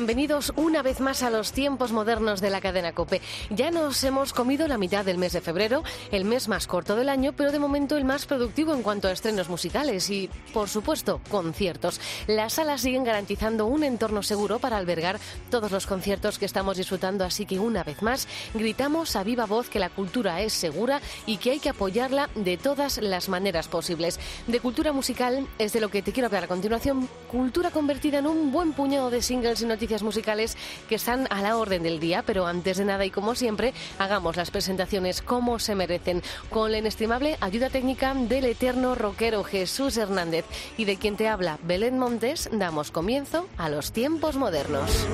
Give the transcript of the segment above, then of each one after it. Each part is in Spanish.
Bienvenidos una vez más a los tiempos modernos de la cadena Cope. Ya nos hemos comido la mitad del mes de febrero, el mes más corto del año, pero de momento el más productivo en cuanto a estrenos musicales y, por supuesto, conciertos. Las salas siguen garantizando un entorno seguro para albergar todos los conciertos que estamos disfrutando, así que una vez más gritamos a viva voz que la cultura es segura y que hay que apoyarla de todas las maneras posibles. De cultura musical es de lo que te quiero hablar a continuación, cultura convertida en un buen puñado de singles y noticias musicales que están a la orden del día, pero antes de nada y como siempre, hagamos las presentaciones como se merecen, con la inestimable ayuda técnica del eterno rockero Jesús Hernández y de quien te habla Belén Montes, damos comienzo a los tiempos modernos.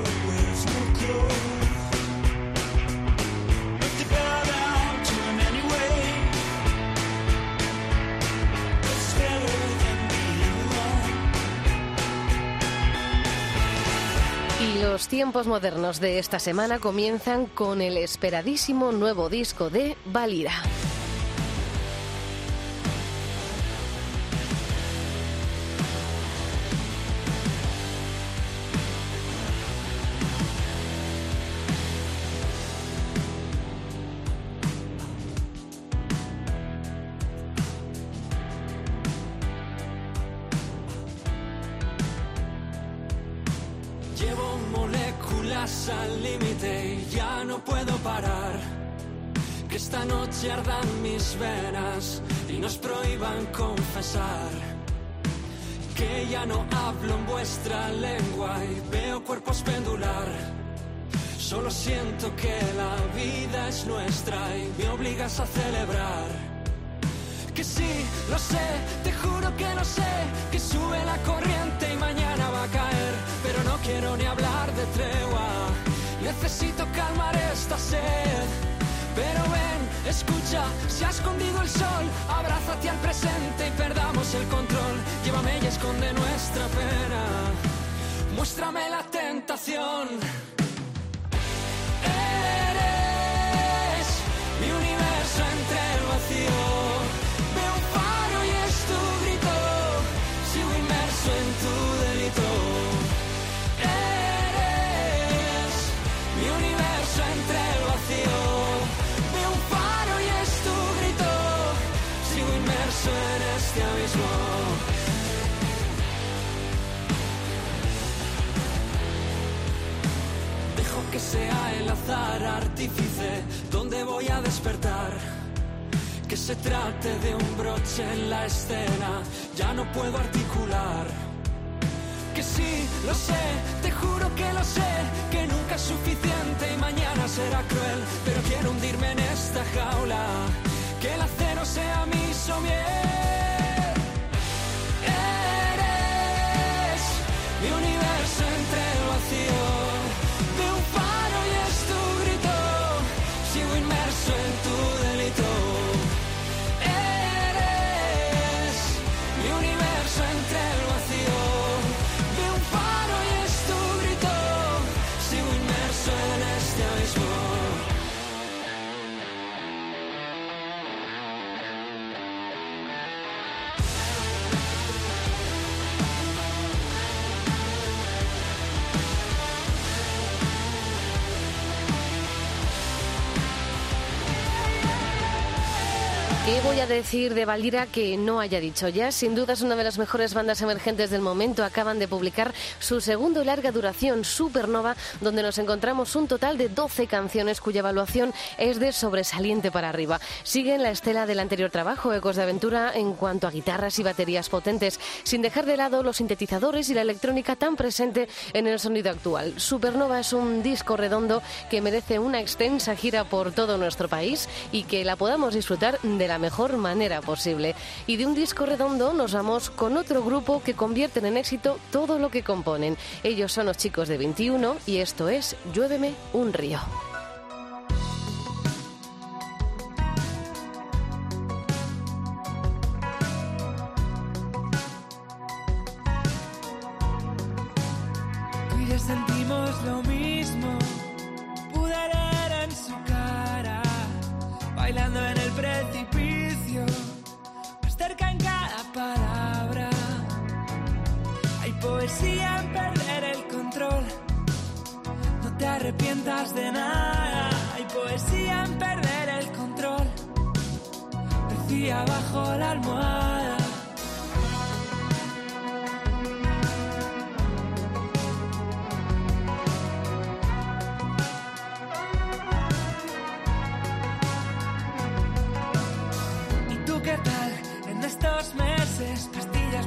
Los tiempos modernos de esta semana comienzan con el esperadísimo nuevo disco de Valira. Esta noche ardan mis venas y nos prohíban confesar. Que ya no hablo en vuestra lengua y veo cuerpos pendular. Solo siento que la vida es nuestra y me obligas a celebrar. Que sí, lo sé, te juro que lo sé, que sube la corriente y mañana va a caer, pero no quiero ni hablar de tregua Necesito calmar esta sed. Pero ven, escucha, se ha escondido el sol. Abrázate al presente y perdamos el control. Llévame y esconde nuestra pena. Muéstrame la tentación. Eres mi universo entre el vacío. Artífice donde voy a despertar. Que se trate de un broche en la escena, ya no puedo articular. Que sí, lo sé, te juro que lo sé, que nunca es suficiente y mañana será cruel, pero quiero hundirme en esta jaula, que el acero sea mi somier. Eres mi universo entre vacío. ¿Qué voy a decir de Valira que no haya dicho ya? Sin duda es una de las mejores bandas emergentes del momento. Acaban de publicar su segundo larga duración, Supernova, donde nos encontramos un total de 12 canciones cuya evaluación es de sobresaliente para arriba. Siguen la estela del anterior trabajo, Ecos de Aventura, en cuanto a guitarras y baterías potentes, sin dejar de lado los sintetizadores y la electrónica tan presente en el sonido actual. Supernova es un disco redondo que merece una extensa gira por todo nuestro país y que la podamos disfrutar de la mejor mejor manera posible. Y de un disco redondo nos vamos con otro grupo que convierten en éxito todo lo que componen. Ellos son los chicos de 21 y esto es Lluéveme un río. sentimos lo mismo. Pude en su cara, bailando en el precipicio más cerca en cada palabra. Hay poesía en perder el control. No te arrepientas de nada. Hay poesía en perder el control. Decía bajo la almohada.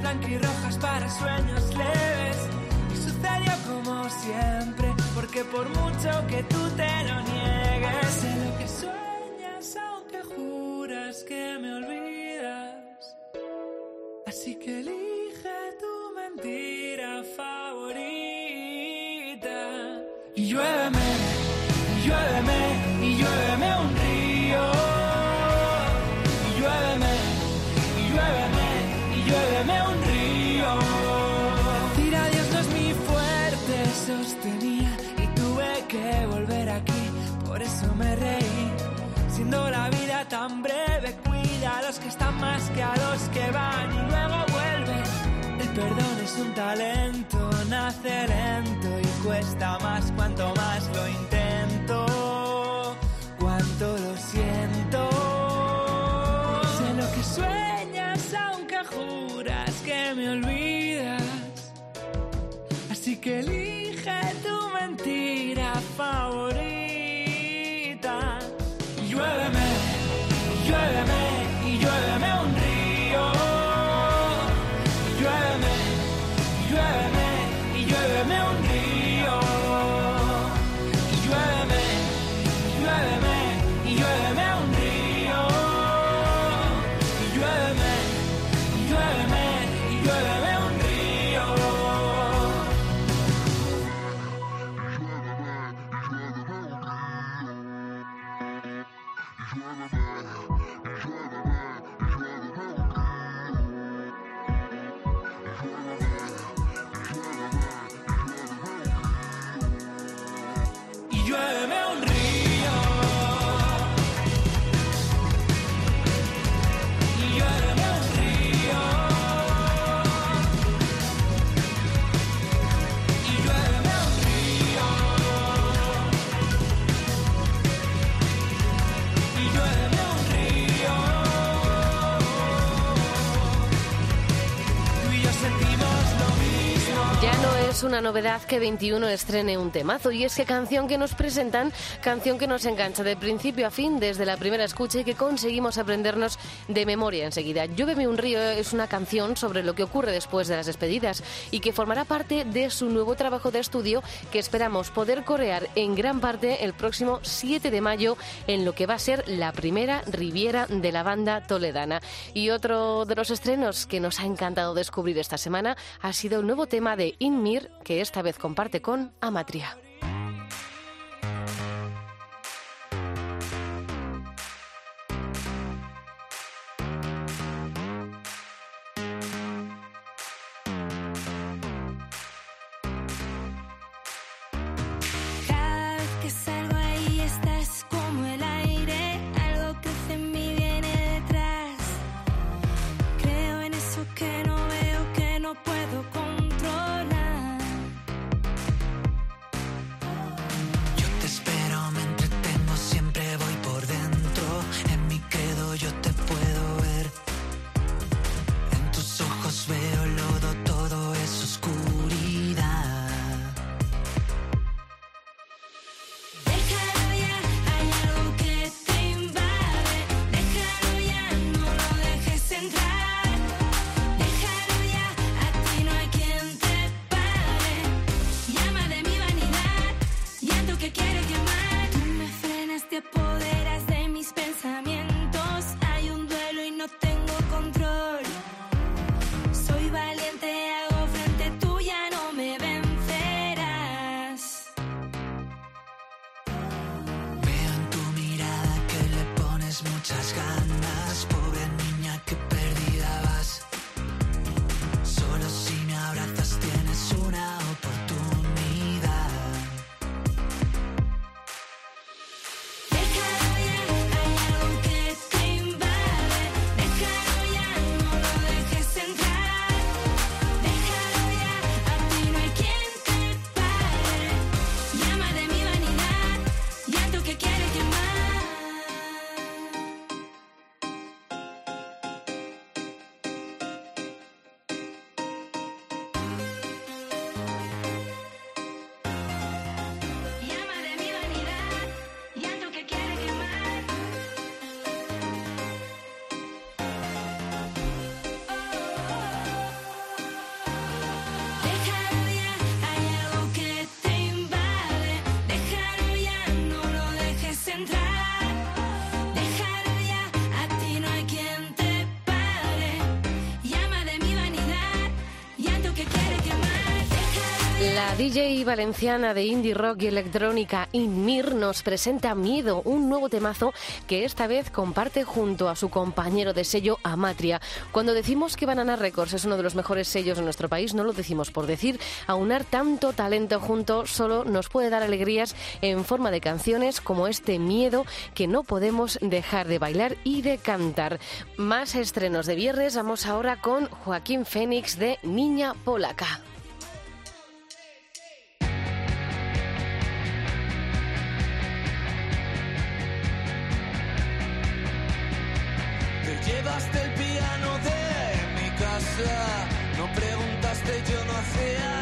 Pastillas blancas y rojas para sueños leves. Y sucedió como siempre, porque por mucho que tú te lo niegues, sé lo que sueñas aunque juras que me olvidas. Así que elige tu mentira favorita. Y lluéveme, y un talento, nace lento y cuesta más cuanto más lo intento. Cuánto lo siento. Sé lo que sueñas aunque juras que me olvidas. Así que elige tu mentira favorita. Una novedad que 21 estrene un temazo y es que canción que nos presentan, canción que nos engancha de principio a fin desde la primera escucha y que conseguimos aprendernos de memoria enseguida. Lluéveme un río es una canción sobre lo que ocurre después de las despedidas y que formará parte de su nuevo trabajo de estudio que esperamos poder corear en gran parte el próximo 7 de mayo en lo que va a ser la primera Riviera de la banda toledana. Y otro de los estrenos que nos ha encantado descubrir esta semana ha sido el nuevo tema de Inmir que esta vez comparte con Amatria. DJ valenciana de indie rock y electrónica Inmir nos presenta Miedo, un nuevo temazo que esta vez comparte junto a su compañero de sello Amatria. Cuando decimos que Banana Records es uno de los mejores sellos de nuestro país, no lo decimos por decir. Aunar tanto talento junto solo nos puede dar alegrías en forma de canciones como este Miedo que no podemos dejar de bailar y de cantar. Más estrenos de viernes, vamos ahora con Joaquín Fénix de Niña Polaca. they do not fear.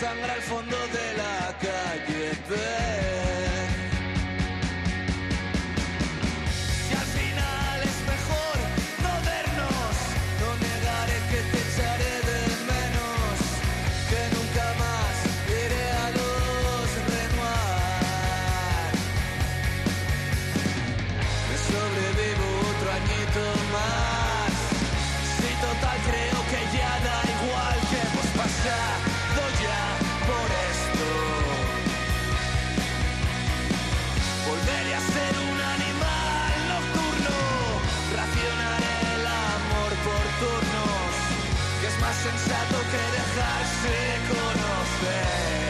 Sangra al fondo de la calle. Sensato que dejarse conocer.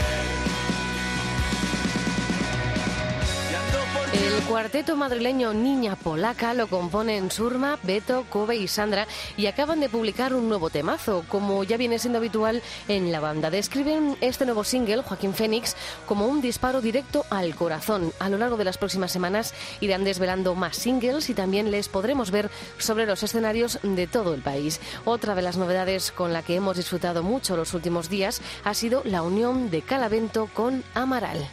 El cuarteto madrileño Niña Polaca lo componen Surma, Beto, Kobe y Sandra y acaban de publicar un nuevo temazo, como ya viene siendo habitual en la banda. Describen este nuevo single, Joaquín Fénix, como un disparo directo al corazón. A lo largo de las próximas semanas irán desvelando más singles y también les podremos ver sobre los escenarios de todo el país. Otra de las novedades con la que hemos disfrutado mucho los últimos días ha sido la unión de Calavento con Amaral.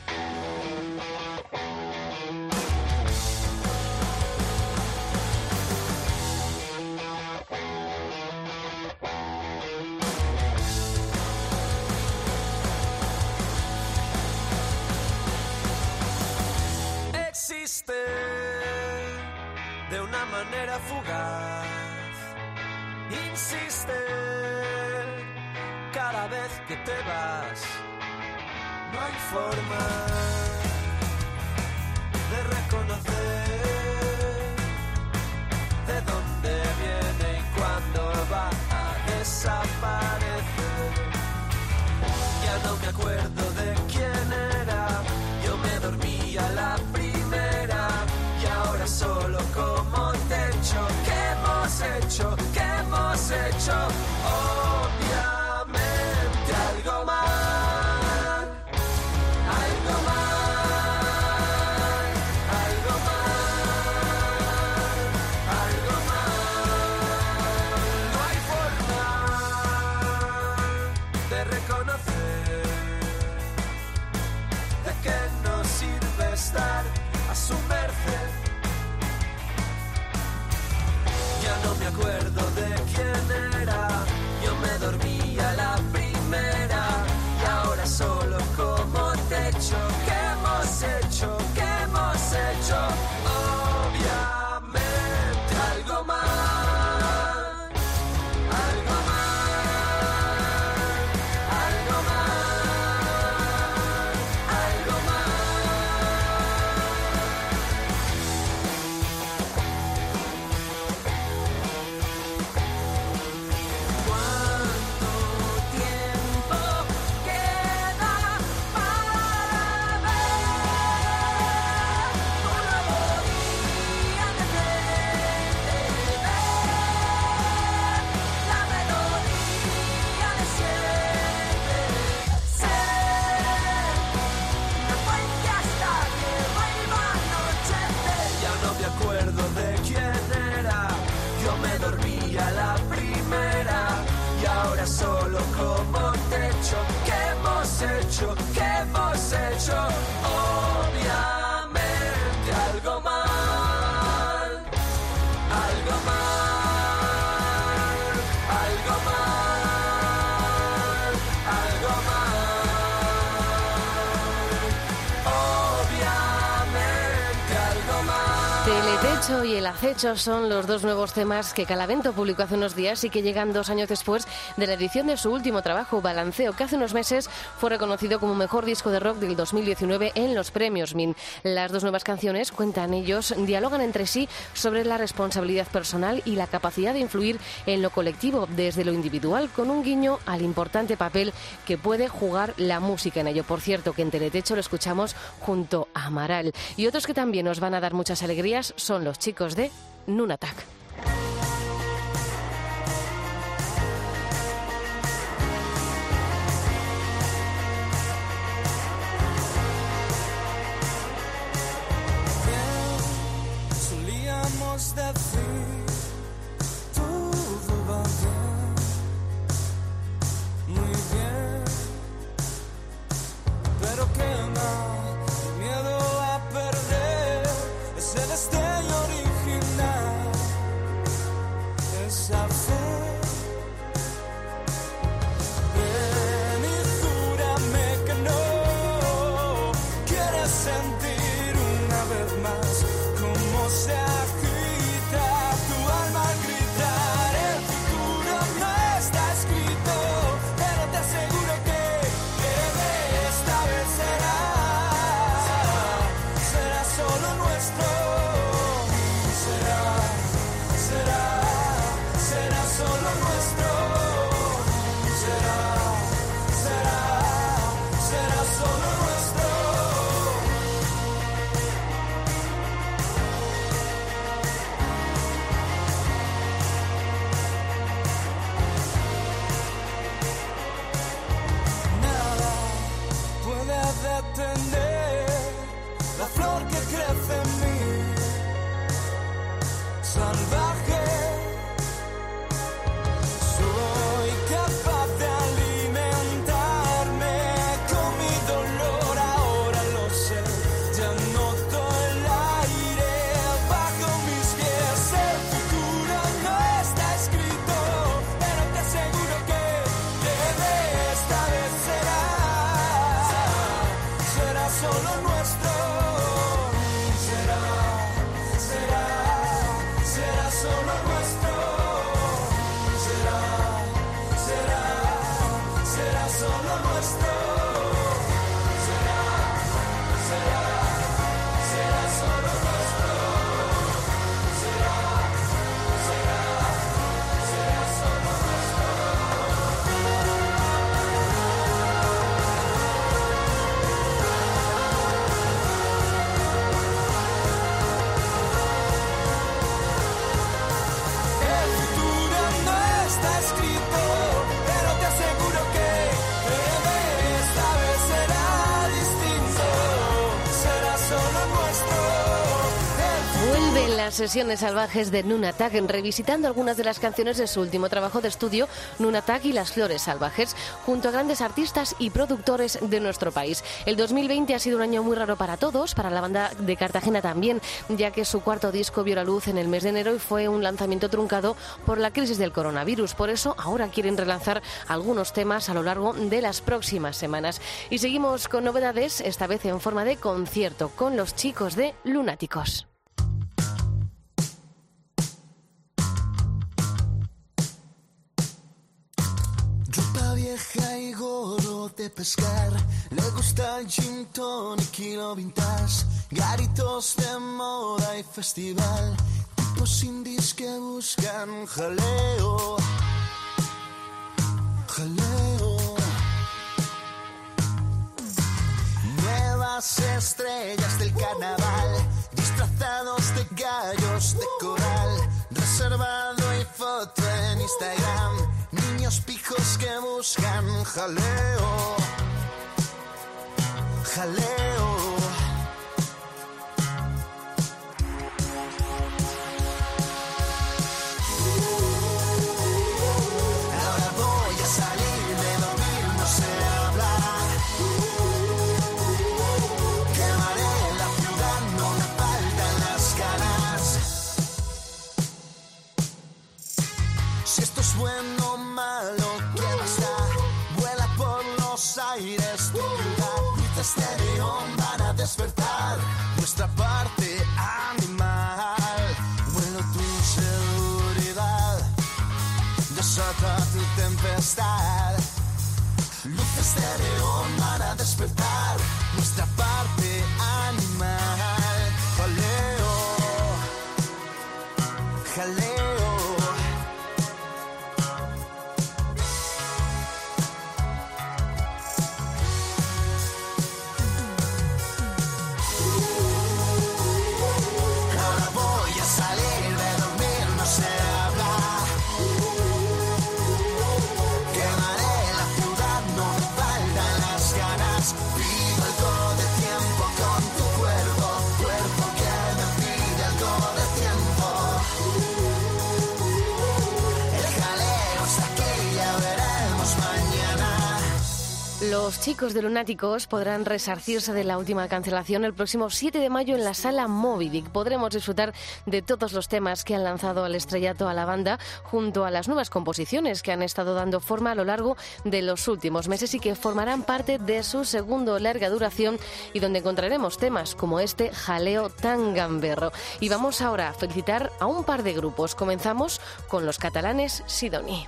Teletecho y El Acecho son los dos nuevos temas que Calavento publicó hace unos días y que llegan dos años después de la edición de su último trabajo, Balanceo, que hace unos meses fue reconocido como mejor disco de rock del 2019 en los premios MIN. Las dos nuevas canciones, cuentan ellos, dialogan entre sí sobre la responsabilidad personal y la capacidad de influir en lo colectivo desde lo individual, con un guiño al importante papel que puede jugar la música en ello. Por cierto, que en Teletecho lo escuchamos junto a Amaral. Y otros que también nos van a dar muchas alegrías son los chicos de Nunatak. Las sesiones salvajes de Nunatak revisitando algunas de las canciones de su último trabajo de estudio, Nunatak y las Flores Salvajes, junto a grandes artistas y productores de nuestro país. El 2020 ha sido un año muy raro para todos, para la banda de Cartagena también, ya que su cuarto disco vio la luz en el mes de enero y fue un lanzamiento truncado por la crisis del coronavirus. Por eso ahora quieren relanzar algunos temas a lo largo de las próximas semanas. Y seguimos con novedades, esta vez en forma de concierto, con los chicos de Lunáticos. Vieja y gorro de pescar. Le gusta el gin tonic y lo vintage. Garitos de moda y festival. Tipos indies que buscan jaleo. Jaleo. Nuevas estrellas del carnaval. Disfrazados de gallos de coral. Reservado y foto en Instagram. Niños pijos que buscan jaleo. Jaleo. Neón van a despertar nuestra parte animal. Vuelo tu inseguridad, desata tu tempestad. De neón van a despertar nuestra parte animal. Chicos de Lunáticos podrán resarcirse de la última cancelación el próximo 7 de mayo en la sala Movidic. Podremos disfrutar de todos los temas que han lanzado al estrellato a la banda junto a las nuevas composiciones que han estado dando forma a lo largo de los últimos meses y que formarán parte de su segundo larga duración y donde encontraremos temas como este jaleo tan gamberro. Y vamos ahora a felicitar a un par de grupos. Comenzamos con los catalanes Sidoni.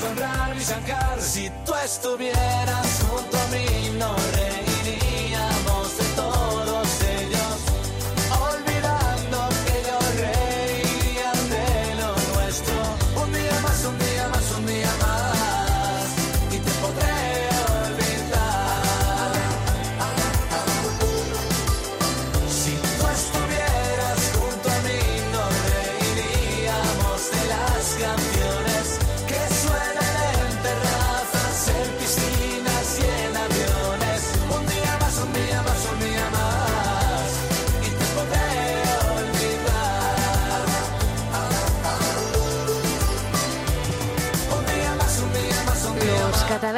Con Ravi Shankar? Si tú estuvieras junto a mí, nos reiríamos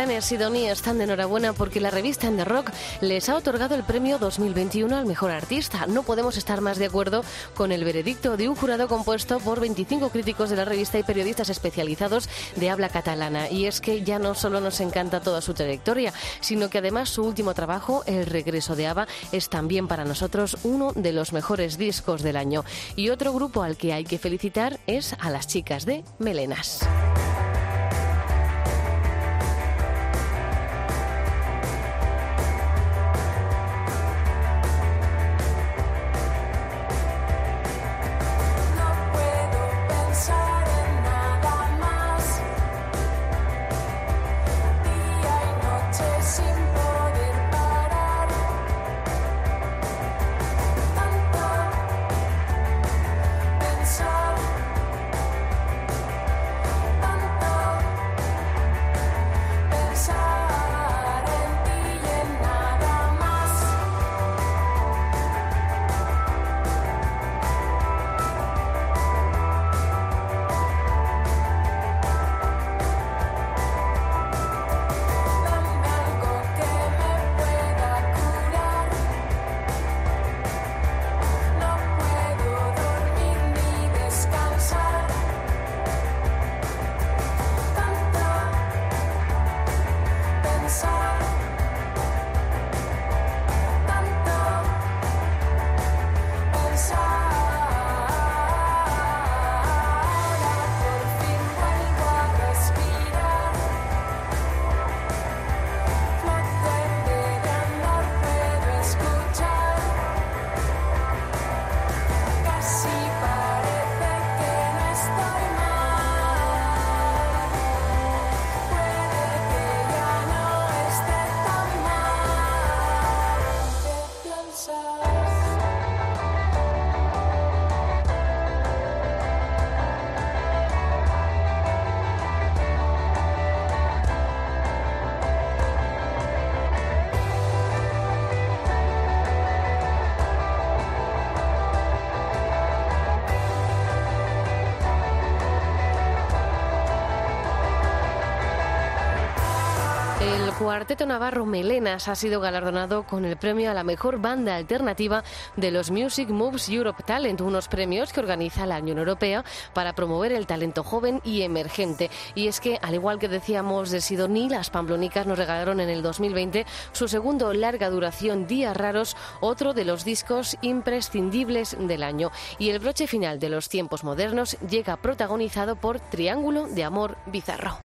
Catalanes Sidoní están de enhorabuena porque la revista En Rock les ha otorgado el premio 2021 al mejor artista. No podemos estar más de acuerdo con el veredicto de un jurado compuesto por 25 críticos de la revista y periodistas especializados de habla catalana. Y es que ya no solo nos encanta toda su trayectoria, sino que además su último trabajo, El regreso de Ava, es también para nosotros uno de los mejores discos del año. Y otro grupo al que hay que felicitar es a las chicas de Melenas. Cuarteto navarro Melenas ha sido galardonado con el premio a la mejor banda alternativa de los Music Moves Europe Talent, unos premios que organiza la Unión Europea para promover el talento joven y emergente. Y es que, al igual que decíamos de Sidoní, las Pamplonicas nos regalaron en el 2020 su segundo larga duración Días Raros, otro de los discos imprescindibles del año. Y el broche final de los tiempos modernos llega protagonizado por Triángulo de Amor Bizarro.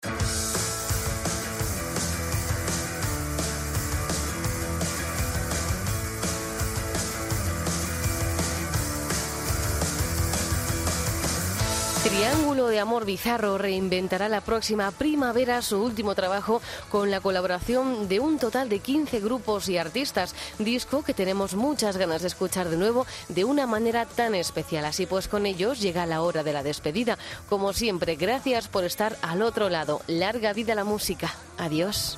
Triángulo de Amor Bizarro reinventará la próxima primavera su último trabajo con la colaboración de un total de 15 grupos y artistas, disco que tenemos muchas ganas de escuchar de nuevo de una manera tan especial. Así pues con ellos llega la hora de la despedida. Como siempre, gracias por estar al otro lado. Larga vida la música. Adiós.